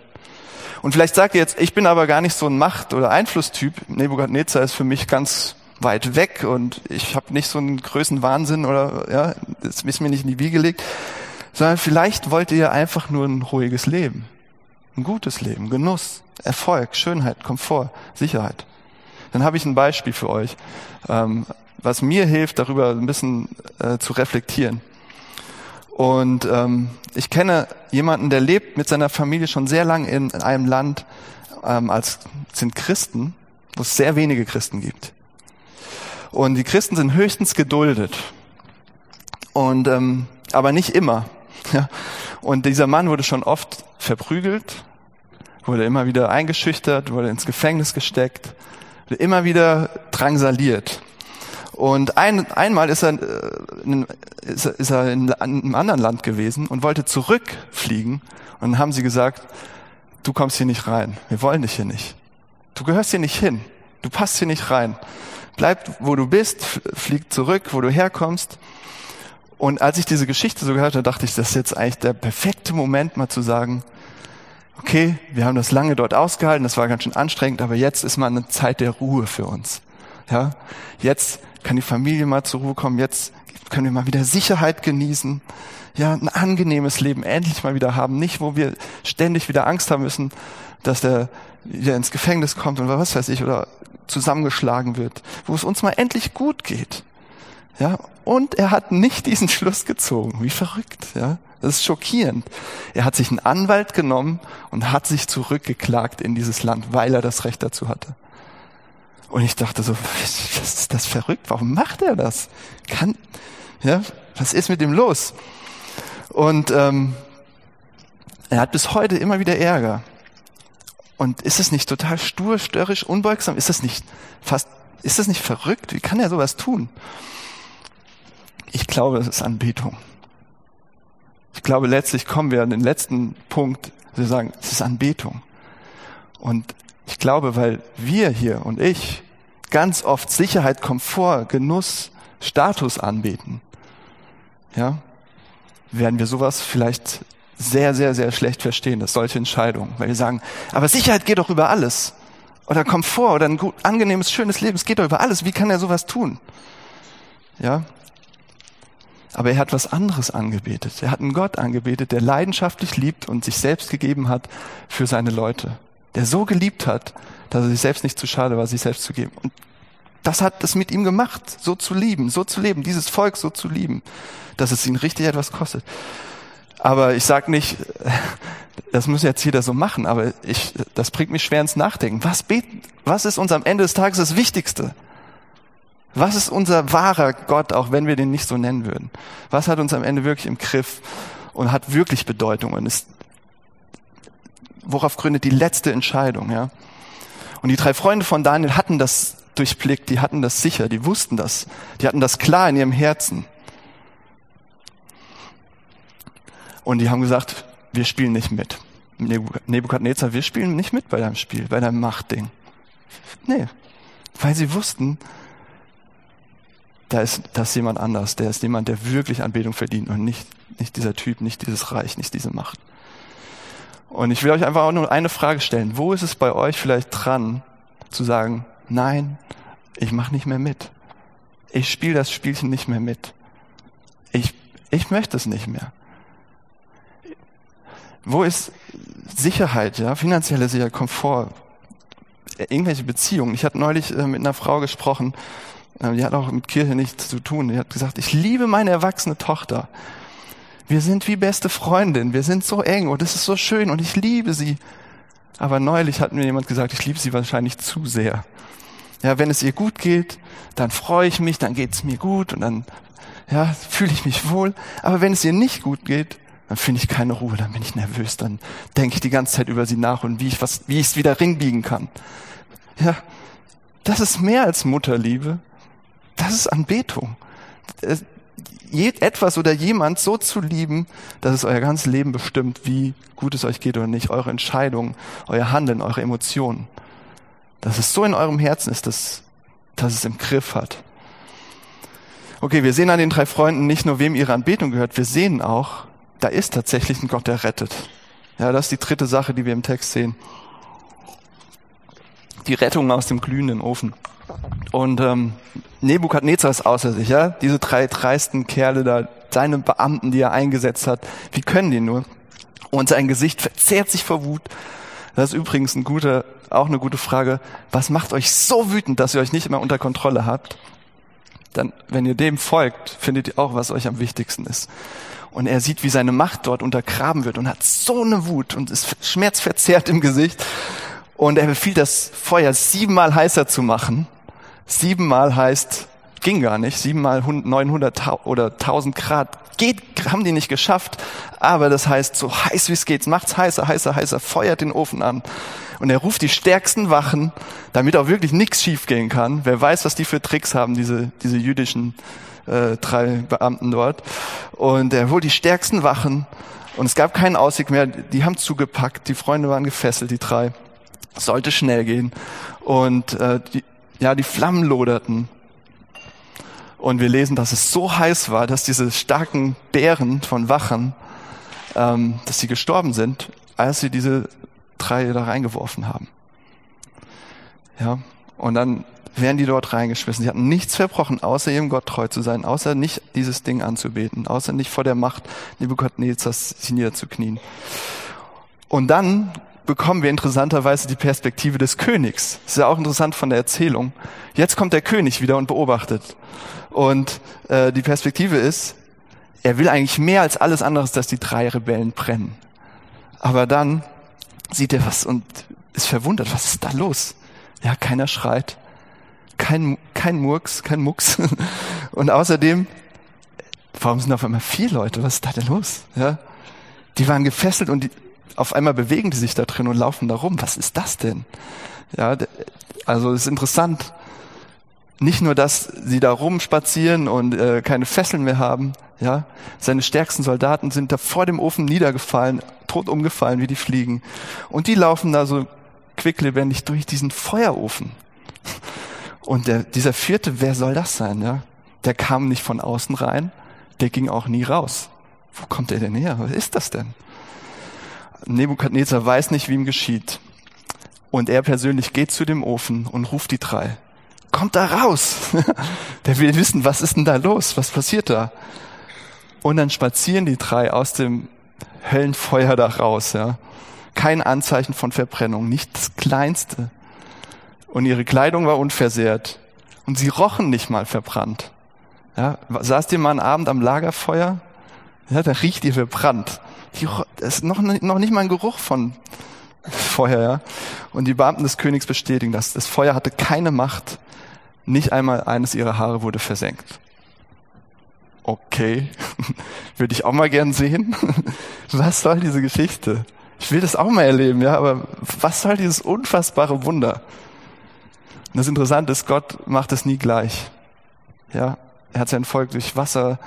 Und vielleicht sagt ihr jetzt, ich bin aber gar nicht so ein Macht- oder Einflusstyp. Nebukadnezar ist für mich ganz weit weg und ich habe nicht so einen Größenwahnsinn oder ja, das ist mir nicht in die Wiege gelegt sondern vielleicht wollt ihr einfach nur ein ruhiges Leben, ein gutes Leben, Genuss, Erfolg, Schönheit, Komfort, Sicherheit. Dann habe ich ein Beispiel für euch, ähm, was mir hilft, darüber ein bisschen äh, zu reflektieren. Und ähm, ich kenne jemanden, der lebt mit seiner Familie schon sehr lang in, einem Land, ähm, als sind Christen, wo es sehr wenige Christen gibt. Und die Christen sind höchstens geduldet. Und ähm, aber nicht immer. Ja. Und dieser Mann wurde schon oft verprügelt, wurde immer wieder eingeschüchtert, wurde ins Gefängnis gesteckt, wurde immer wieder drangsaliert. Und ein, einmal ist er, äh, in, ist, ist er in einem anderen Land gewesen und wollte zurückfliegen. Und dann haben sie gesagt, du kommst hier nicht rein. Wir wollen dich hier nicht. Du gehörst hier nicht hin. Du passt hier nicht rein. Bleib, wo du bist, flieg zurück, wo du herkommst. Und als ich diese Geschichte so gehört habe, dachte ich, das ist jetzt eigentlich der perfekte Moment, mal zu sagen, okay, wir haben das lange dort ausgehalten, das war ganz schön anstrengend, aber jetzt ist mal eine Zeit der Ruhe für uns. Ja, jetzt kann die Familie mal zur Ruhe kommen, jetzt können wir mal wieder Sicherheit genießen, ja, ein angenehmes Leben endlich mal wieder haben, nicht wo wir ständig wieder Angst haben müssen, dass der wieder ins Gefängnis kommt oder was weiß ich oder zusammengeschlagen wird, wo es uns mal endlich gut geht. Ja, und er hat nicht diesen Schluss gezogen. Wie verrückt, ja. Das ist schockierend. Er hat sich einen Anwalt genommen und hat sich zurückgeklagt in dieses Land, weil er das Recht dazu hatte. Und ich dachte so, was ist das verrückt? Warum macht er das? Kann, ja, was ist mit ihm los? Und ähm, er hat bis heute immer wieder Ärger. Und ist es nicht total stur, störrisch, unbeugsam? Ist das nicht fast, ist das nicht verrückt? Wie kann er sowas tun? Ich glaube, es ist Anbetung. Ich glaube, letztlich kommen wir an den letzten Punkt, wir sagen, es ist Anbetung. Und ich glaube, weil wir hier und ich ganz oft Sicherheit, Komfort, Genuss, Status anbeten, ja, werden wir sowas vielleicht sehr, sehr, sehr schlecht verstehen, dass solche Entscheidungen, weil wir sagen, aber Sicherheit geht doch über alles. Oder Komfort oder ein gut, angenehmes, schönes Leben, es geht doch über alles. Wie kann er sowas tun? Ja, aber er hat was anderes angebetet. Er hat einen Gott angebetet, der leidenschaftlich liebt und sich selbst gegeben hat für seine Leute. Der so geliebt hat, dass er sich selbst nicht zu schade war, sich selbst zu geben. Und das hat es mit ihm gemacht, so zu lieben, so zu leben, dieses Volk so zu lieben, dass es ihn richtig etwas kostet. Aber ich sag nicht, das muss jetzt jeder so machen, aber ich, das bringt mich schwer ins Nachdenken. Was beten, was ist uns am Ende des Tages das Wichtigste? Was ist unser wahrer Gott, auch wenn wir den nicht so nennen würden? Was hat uns am Ende wirklich im Griff und hat wirklich Bedeutung und ist, worauf gründet die letzte Entscheidung, ja? Und die drei Freunde von Daniel hatten das durchblickt, die hatten das sicher, die wussten das, die hatten das klar in ihrem Herzen. Und die haben gesagt, wir spielen nicht mit. Nebukadnezar, wir spielen nicht mit bei deinem Spiel, bei deinem Machtding. Nee, weil sie wussten, da ist das jemand anders. Der ist jemand, der wirklich Anbetung verdient und nicht, nicht dieser Typ, nicht dieses Reich, nicht diese Macht. Und ich will euch einfach auch nur eine Frage stellen. Wo ist es bei euch vielleicht dran, zu sagen, nein, ich mache nicht mehr mit. Ich spiele das Spielchen nicht mehr mit. Ich, ich möchte es nicht mehr. Wo ist Sicherheit, ja, finanzielle Sicherheit, Komfort, irgendwelche Beziehungen? Ich hatte neulich äh, mit einer Frau gesprochen, die hat auch mit Kirche nichts zu tun. Die hat gesagt, ich liebe meine erwachsene Tochter. Wir sind wie beste Freundin, wir sind so eng und es ist so schön und ich liebe sie. Aber neulich hat mir jemand gesagt, ich liebe sie wahrscheinlich zu sehr. Ja, wenn es ihr gut geht, dann freue ich mich, dann geht es mir gut und dann ja, fühle ich mich wohl. Aber wenn es ihr nicht gut geht, dann finde ich keine Ruhe, dann bin ich nervös, dann denke ich die ganze Zeit über sie nach und wie ich was, wie ich es wieder ringbiegen kann. Ja, das ist mehr als Mutterliebe. Das ist Anbetung. Etwas oder jemand so zu lieben, dass es euer ganzes Leben bestimmt, wie gut es euch geht oder nicht, eure Entscheidungen, euer Handeln, eure Emotionen dass es so in eurem Herzen ist, dass, dass es im Griff hat. Okay, wir sehen an den drei Freunden nicht nur, wem ihre Anbetung gehört, wir sehen auch, da ist tatsächlich ein Gott, der rettet. Ja, das ist die dritte Sache, die wir im Text sehen. Die Rettung aus dem glühenden Ofen. Und ähm, Nebukadnezar ist außer sich, ja. Diese drei dreisten Kerle da, seine Beamten, die er eingesetzt hat, wie können die nur? Und sein Gesicht verzehrt sich vor Wut. Das ist übrigens ein guter auch eine gute Frage. Was macht euch so wütend, dass ihr euch nicht mehr unter Kontrolle habt? Dann, wenn ihr dem folgt, findet ihr auch, was euch am wichtigsten ist. Und er sieht, wie seine Macht dort untergraben wird und hat so eine Wut und ist schmerzverzerrt im Gesicht. Und er befiehlt das Feuer siebenmal heißer zu machen. Siebenmal heißt, ging gar nicht, siebenmal 900 oder 1000 Grad geht, haben die nicht geschafft. Aber das heißt, so heiß wie es geht, macht's heißer, heißer, heißer, feuert den Ofen an. Und er ruft die stärksten Wachen, damit auch wirklich nichts schiefgehen kann. Wer weiß, was die für Tricks haben, diese, diese jüdischen äh, drei Beamten dort. Und er holt die stärksten Wachen und es gab keinen Ausweg mehr. Die haben zugepackt, die Freunde waren gefesselt, die drei. Sollte schnell gehen. Und äh, die, ja, die Flammen loderten. Und wir lesen, dass es so heiß war, dass diese starken Bären von Wachen, ähm, dass sie gestorben sind, als sie diese drei da reingeworfen haben. Ja, und dann werden die dort reingeschmissen. Sie hatten nichts verbrochen, außer ihrem Gott treu zu sein, außer nicht dieses Ding anzubeten, außer nicht vor der Macht Nebuchadnezzars sich niederzuknien. Und dann bekommen wir interessanterweise die Perspektive des Königs. Das ist ja auch interessant von der Erzählung. Jetzt kommt der König wieder und beobachtet. Und äh, die Perspektive ist, er will eigentlich mehr als alles anderes, dass die drei Rebellen brennen. Aber dann sieht er was und ist verwundert, was ist da los? Ja, keiner schreit, kein, kein Murks, kein Mucks. Und außerdem, warum sind auf einmal vier Leute? Was ist da denn los? Ja, die waren gefesselt und die, auf einmal bewegen die sich da drin und laufen da rum. Was ist das denn? Ja, also es ist interessant. Nicht nur, dass sie da rumspazieren und äh, keine Fesseln mehr haben, ja, seine stärksten Soldaten sind da vor dem Ofen niedergefallen, tot umgefallen wie die Fliegen. Und die laufen da so quicklebendig durch diesen Feuerofen. Und der, dieser vierte, wer soll das sein, ja? Der kam nicht von außen rein, der ging auch nie raus. Wo kommt er denn her? Was ist das denn? Nebukadnezar weiß nicht, wie ihm geschieht. Und er persönlich geht zu dem Ofen und ruft die drei. Kommt da raus! Der will wissen, was ist denn da los? Was passiert da? Und dann spazieren die drei aus dem Höllenfeuer da raus, ja. Kein Anzeichen von Verbrennung, nicht das kleinste. Und ihre Kleidung war unversehrt. Und sie rochen nicht mal verbrannt. Ja, saßt ihr mal einen Abend am Lagerfeuer? Ja, da riecht ihr verbrannt. Das ist noch, noch nicht mal ein Geruch von Feuer, ja. Und die Beamten des Königs bestätigen das. Das Feuer hatte keine Macht. Nicht einmal eines ihrer Haare wurde versenkt okay, würde ich auch mal gern sehen. Was soll diese Geschichte? Ich will das auch mal erleben, ja, aber was soll dieses unfassbare Wunder? Und das Interessante ist, Gott macht es nie gleich. Ja, er hat sein Volk durch Wasser,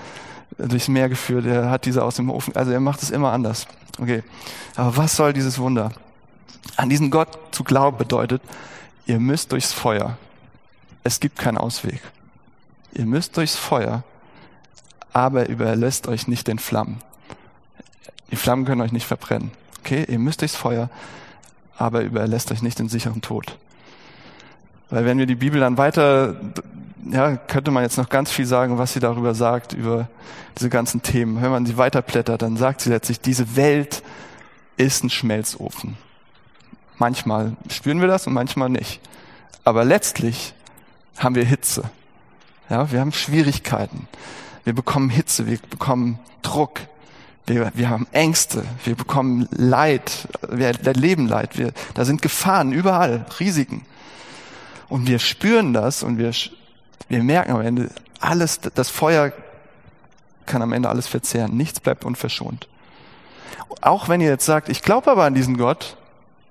durchs Meer geführt, er hat diese aus dem Ofen, also er macht es immer anders. Okay. Aber was soll dieses Wunder? An diesen Gott zu glauben bedeutet, ihr müsst durchs Feuer. Es gibt keinen Ausweg. Ihr müsst durchs Feuer aber überlässt euch nicht den Flammen. Die Flammen können euch nicht verbrennen. Okay, ihr müsst durchs Feuer, aber überlässt euch nicht den sicheren Tod. Weil wenn wir die Bibel dann weiter ja, könnte man jetzt noch ganz viel sagen, was sie darüber sagt, über diese ganzen Themen. Wenn man sie weiterblättert, dann sagt sie letztlich, diese Welt ist ein Schmelzofen. Manchmal spüren wir das und manchmal nicht. Aber letztlich haben wir Hitze. Ja, wir haben Schwierigkeiten. Wir bekommen Hitze, wir bekommen Druck, wir, wir haben Ängste, wir bekommen Leid, wir erleben Leid, wir, da sind Gefahren überall, Risiken. Und wir spüren das und wir, wir merken am Ende, alles, das Feuer kann am Ende alles verzehren. Nichts bleibt unverschont. Auch wenn ihr jetzt sagt, ich glaube aber an diesen Gott,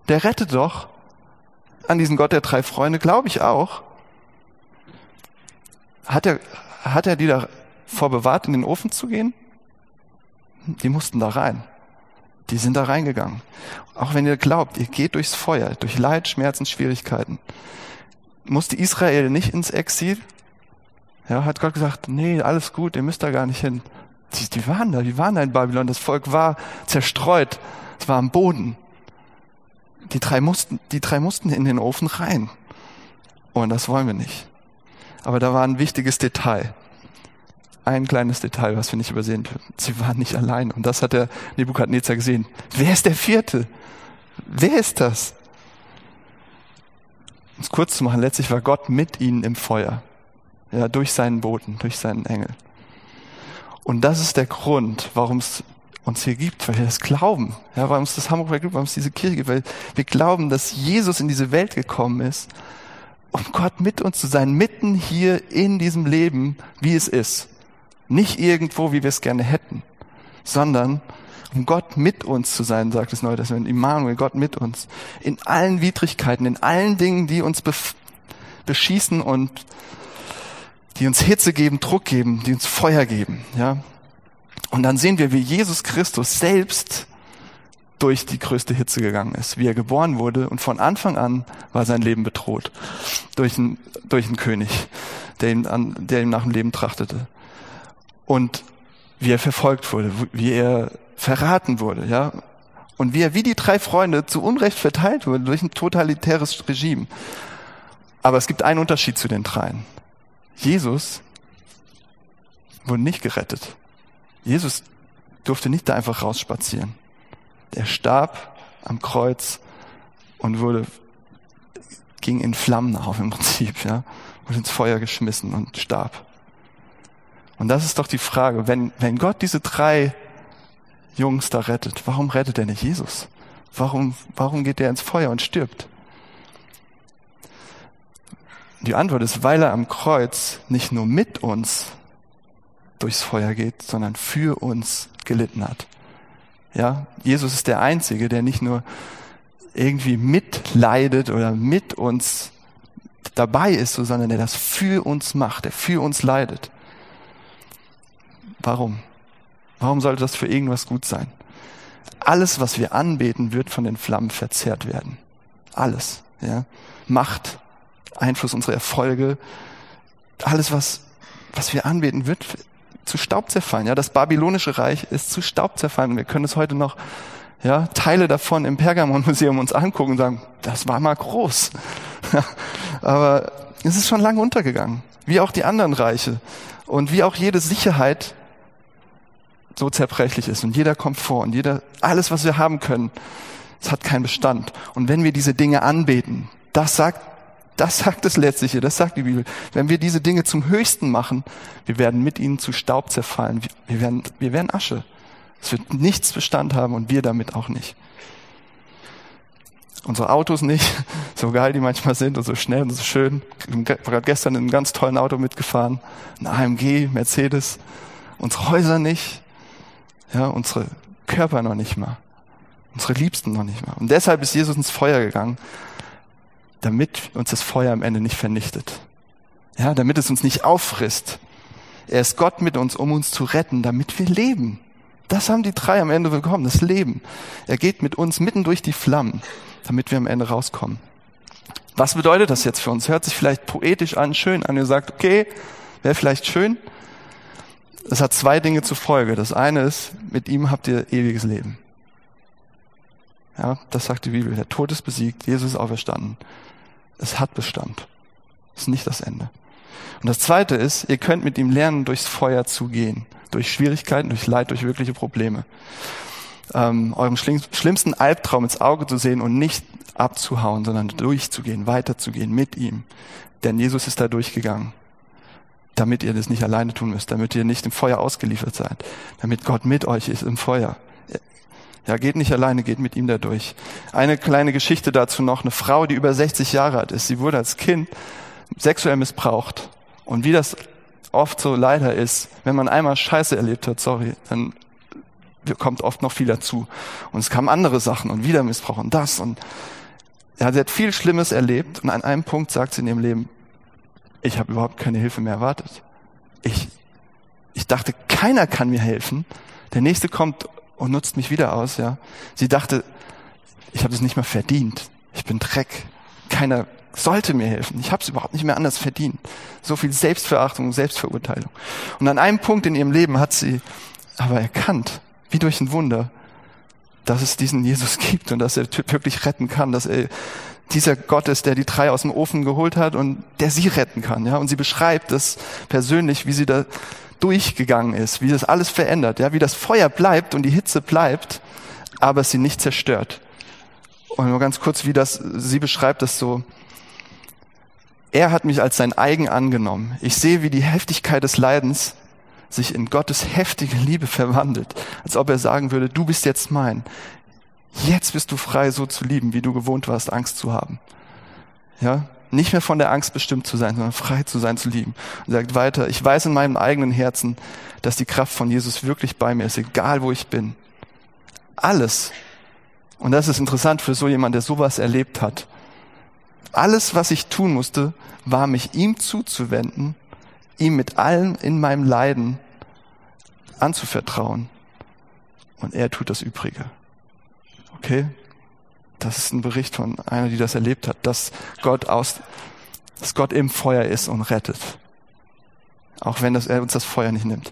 der rettet doch. An diesen Gott der drei Freunde glaube ich auch. Hat er, hat er die davor bewahrt, in den Ofen zu gehen? Die mussten da rein. Die sind da reingegangen. Auch wenn ihr glaubt, ihr geht durchs Feuer, durch Leid, Schmerzen, Schwierigkeiten. Musste Israel nicht ins Exil? Ja, hat Gott gesagt, nee, alles gut, ihr müsst da gar nicht hin. Die, die waren da, die waren da in Babylon. Das Volk war zerstreut. Es war am Boden. Die drei mussten, die drei mussten in den Ofen rein. Und das wollen wir nicht. Aber da war ein wichtiges Detail. Ein kleines Detail, was wir nicht übersehen dürfen. Sie waren nicht allein. Und das hat der Nebukadnezar gesehen. Wer ist der Vierte? Wer ist das? Es kurz zu machen, letztlich war Gott mit ihnen im Feuer. Ja, durch seinen Boten, durch seinen Engel. Und das ist der Grund, warum es uns hier gibt, weil wir das glauben. Ja, warum es das Hamburger gibt, warum es diese Kirche gibt, weil wir glauben, dass Jesus in diese Welt gekommen ist, um Gott mit uns zu sein, mitten hier in diesem Leben, wie es ist. Nicht irgendwo, wie wir es gerne hätten, sondern um Gott mit uns zu sein, sagt das Neue Testament. Immanuel, Gott mit uns. In allen Widrigkeiten, in allen Dingen, die uns beschießen und die uns Hitze geben, Druck geben, die uns Feuer geben, ja. Und dann sehen wir, wie Jesus Christus selbst durch die größte Hitze gegangen ist, wie er geboren wurde und von Anfang an war sein Leben bedroht durch einen, durch einen König, der ihm, an, der ihm nach dem Leben trachtete. Und wie er verfolgt wurde, wie er verraten wurde, ja. Und wie er wie die drei Freunde zu Unrecht verteilt wurde durch ein totalitäres Regime. Aber es gibt einen Unterschied zu den dreien. Jesus wurde nicht gerettet. Jesus durfte nicht da einfach rausspazieren. Er starb am Kreuz und wurde, ging in Flammen auf im Prinzip, ja, wurde ins Feuer geschmissen und starb. Und das ist doch die Frage, wenn, wenn Gott diese drei Jungs da rettet, warum rettet er nicht Jesus? Warum, warum geht er ins Feuer und stirbt? Die Antwort ist, weil er am Kreuz nicht nur mit uns durchs Feuer geht, sondern für uns gelitten hat. Ja, Jesus ist der Einzige, der nicht nur irgendwie mitleidet oder mit uns dabei ist, sondern der das für uns macht, der für uns leidet. Warum? Warum sollte das für irgendwas gut sein? Alles, was wir anbeten, wird von den Flammen verzehrt werden. Alles, ja. Macht, Einfluss, unsere Erfolge, alles, was, was wir anbeten, wird zu Staub zerfallen. Ja, das babylonische Reich ist zu Staub zerfallen. Wir können es heute noch, ja, Teile davon im Pergamon-Museum uns angucken und sagen, das war mal groß. Aber es ist schon lange untergegangen. Wie auch die anderen Reiche. Und wie auch jede Sicherheit so zerbrechlich ist. Und jeder Komfort und jeder, alles, was wir haben können, es hat keinen Bestand. Und wenn wir diese Dinge anbeten, das sagt das sagt es letztlich hier, das sagt die Bibel. Wenn wir diese Dinge zum Höchsten machen, wir werden mit ihnen zu Staub zerfallen. Wir werden, wir werden Asche. Es wird nichts Bestand haben und wir damit auch nicht. Unsere Autos nicht, so geil die manchmal sind und so schnell und so schön. Ich bin gerade gestern in einem ganz tollen Auto mitgefahren, ein AMG, Mercedes. Unsere Häuser nicht, ja, unsere Körper noch nicht mal, unsere Liebsten noch nicht mal. Und deshalb ist Jesus ins Feuer gegangen, damit uns das Feuer am Ende nicht vernichtet. Ja, damit es uns nicht auffrisst. Er ist Gott mit uns, um uns zu retten, damit wir leben. Das haben die drei am Ende bekommen, das Leben. Er geht mit uns mitten durch die Flammen, damit wir am Ende rauskommen. Was bedeutet das jetzt für uns? Hört sich vielleicht poetisch an, schön an. Ihr sagt, okay, wäre vielleicht schön. Es hat zwei Dinge zur Folge. Das eine ist, mit ihm habt ihr ewiges Leben. Ja, das sagt die Bibel. Der Tod ist besiegt, Jesus ist auferstanden. Es hat Bestand. Es ist nicht das Ende. Und das zweite ist, ihr könnt mit ihm lernen, durchs Feuer zu gehen. Durch Schwierigkeiten, durch Leid, durch wirkliche Probleme. Ähm, eurem schlimmsten Albtraum ins Auge zu sehen und nicht abzuhauen, sondern durchzugehen, weiterzugehen mit ihm. Denn Jesus ist da durchgegangen damit ihr das nicht alleine tun müsst, damit ihr nicht im Feuer ausgeliefert seid, damit Gott mit euch ist im Feuer. Ja, geht nicht alleine, geht mit ihm da durch. Eine kleine Geschichte dazu noch. Eine Frau, die über 60 Jahre alt ist, sie wurde als Kind sexuell missbraucht. Und wie das oft so leider ist, wenn man einmal Scheiße erlebt hat, sorry, dann kommt oft noch viel dazu. Und es kamen andere Sachen und wieder Missbrauch und das und ja, sie hat viel Schlimmes erlebt und an einem Punkt sagt sie in ihrem Leben, ich habe überhaupt keine Hilfe mehr erwartet. Ich, ich dachte, keiner kann mir helfen. Der nächste kommt und nutzt mich wieder aus. Ja, sie dachte, ich habe es nicht mehr verdient. Ich bin Dreck. Keiner sollte mir helfen. Ich habe es überhaupt nicht mehr anders verdient. So viel Selbstverachtung, Selbstverurteilung. Und an einem Punkt in ihrem Leben hat sie aber erkannt, wie durch ein Wunder, dass es diesen Jesus gibt und dass er wirklich retten kann, dass er dieser Gott ist, der die drei aus dem Ofen geholt hat und der sie retten kann. Ja, und sie beschreibt das persönlich, wie sie da durchgegangen ist, wie das alles verändert, ja, wie das Feuer bleibt und die Hitze bleibt, aber sie nicht zerstört. Und nur ganz kurz, wie das, sie beschreibt das so. Er hat mich als sein eigen angenommen. Ich sehe, wie die Heftigkeit des Leidens sich in Gottes heftige Liebe verwandelt, als ob er sagen würde, du bist jetzt mein. Jetzt bist du frei, so zu lieben, wie du gewohnt warst, Angst zu haben. Ja? Nicht mehr von der Angst bestimmt zu sein, sondern frei zu sein, zu lieben. Und sagt weiter, ich weiß in meinem eigenen Herzen, dass die Kraft von Jesus wirklich bei mir ist, egal wo ich bin. Alles. Und das ist interessant für so jemand, der sowas erlebt hat. Alles, was ich tun musste, war mich ihm zuzuwenden, ihm mit allem in meinem Leiden anzuvertrauen. Und er tut das Übrige. Okay? Das ist ein Bericht von einer, die das erlebt hat, dass Gott aus, dass Gott im Feuer ist und rettet. Auch wenn das, er uns das Feuer nicht nimmt.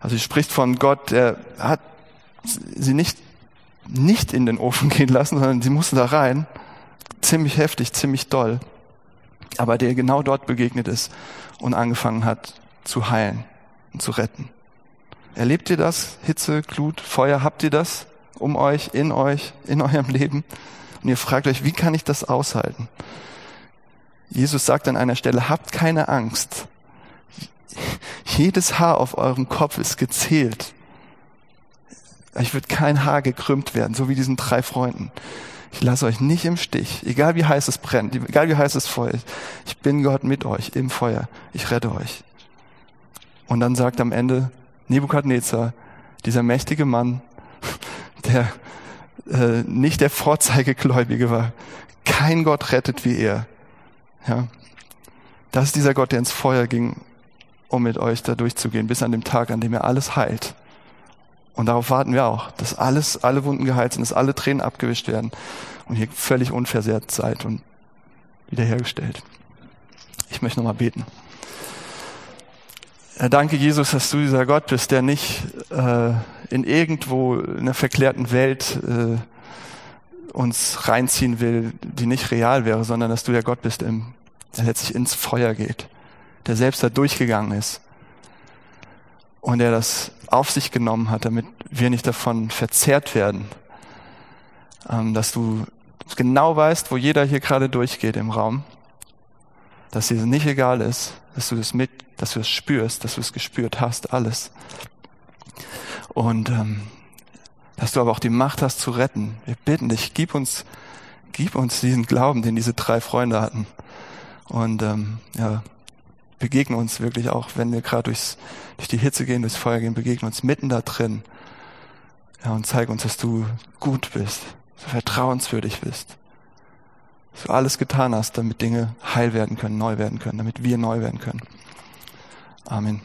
Also sie spricht von Gott, der hat sie nicht, nicht in den Ofen gehen lassen, sondern sie musste da rein. Ziemlich heftig, ziemlich doll. Aber der genau dort begegnet ist und angefangen hat zu heilen und zu retten. Erlebt ihr das? Hitze, Glut, Feuer, habt ihr das? Um euch, in euch, in eurem Leben. Und ihr fragt euch, wie kann ich das aushalten? Jesus sagt an einer Stelle, habt keine Angst. Jedes Haar auf eurem Kopf ist gezählt. Ich wird kein Haar gekrümmt werden, so wie diesen drei Freunden. Ich lasse euch nicht im Stich, egal wie heiß es brennt, egal wie heiß es Feuer ist. Ich bin Gott mit euch im Feuer. Ich rette euch. Und dann sagt am Ende Nebukadnezar, dieser mächtige Mann, der äh, nicht der Vorzeigegläubige war. Kein Gott rettet wie er. Ja. Das ist dieser Gott, der ins Feuer ging, um mit euch da durchzugehen, bis an dem Tag, an dem er alles heilt. Und darauf warten wir auch, dass alles, alle Wunden geheilt sind, dass alle Tränen abgewischt werden und hier völlig unversehrt seid und wiederhergestellt. Ich möchte nochmal beten. Danke, Jesus, dass du dieser Gott bist, der nicht äh, in irgendwo in einer verklärten Welt äh, uns reinziehen will, die nicht real wäre, sondern dass du der Gott bist, im, der letztlich ins Feuer geht, der selbst da durchgegangen ist und der das auf sich genommen hat, damit wir nicht davon verzehrt werden, ähm, dass du genau weißt, wo jeder hier gerade durchgeht im Raum, dass dir nicht egal ist, dass du das mit, dass du es spürst, dass du es gespürt hast, alles. Und ähm, dass du aber auch die Macht hast zu retten. Wir bitten dich, gib uns, gib uns diesen Glauben, den diese drei Freunde hatten. Und ähm, ja, begegne uns wirklich auch, wenn wir gerade durchs, durch die Hitze gehen, durchs Feuer gehen, begegne uns mitten da drin. Ja, und zeig uns, dass du gut bist, vertrauenswürdig bist. Dass du alles getan hast, damit Dinge heil werden können, neu werden können, damit wir neu werden können. Amen.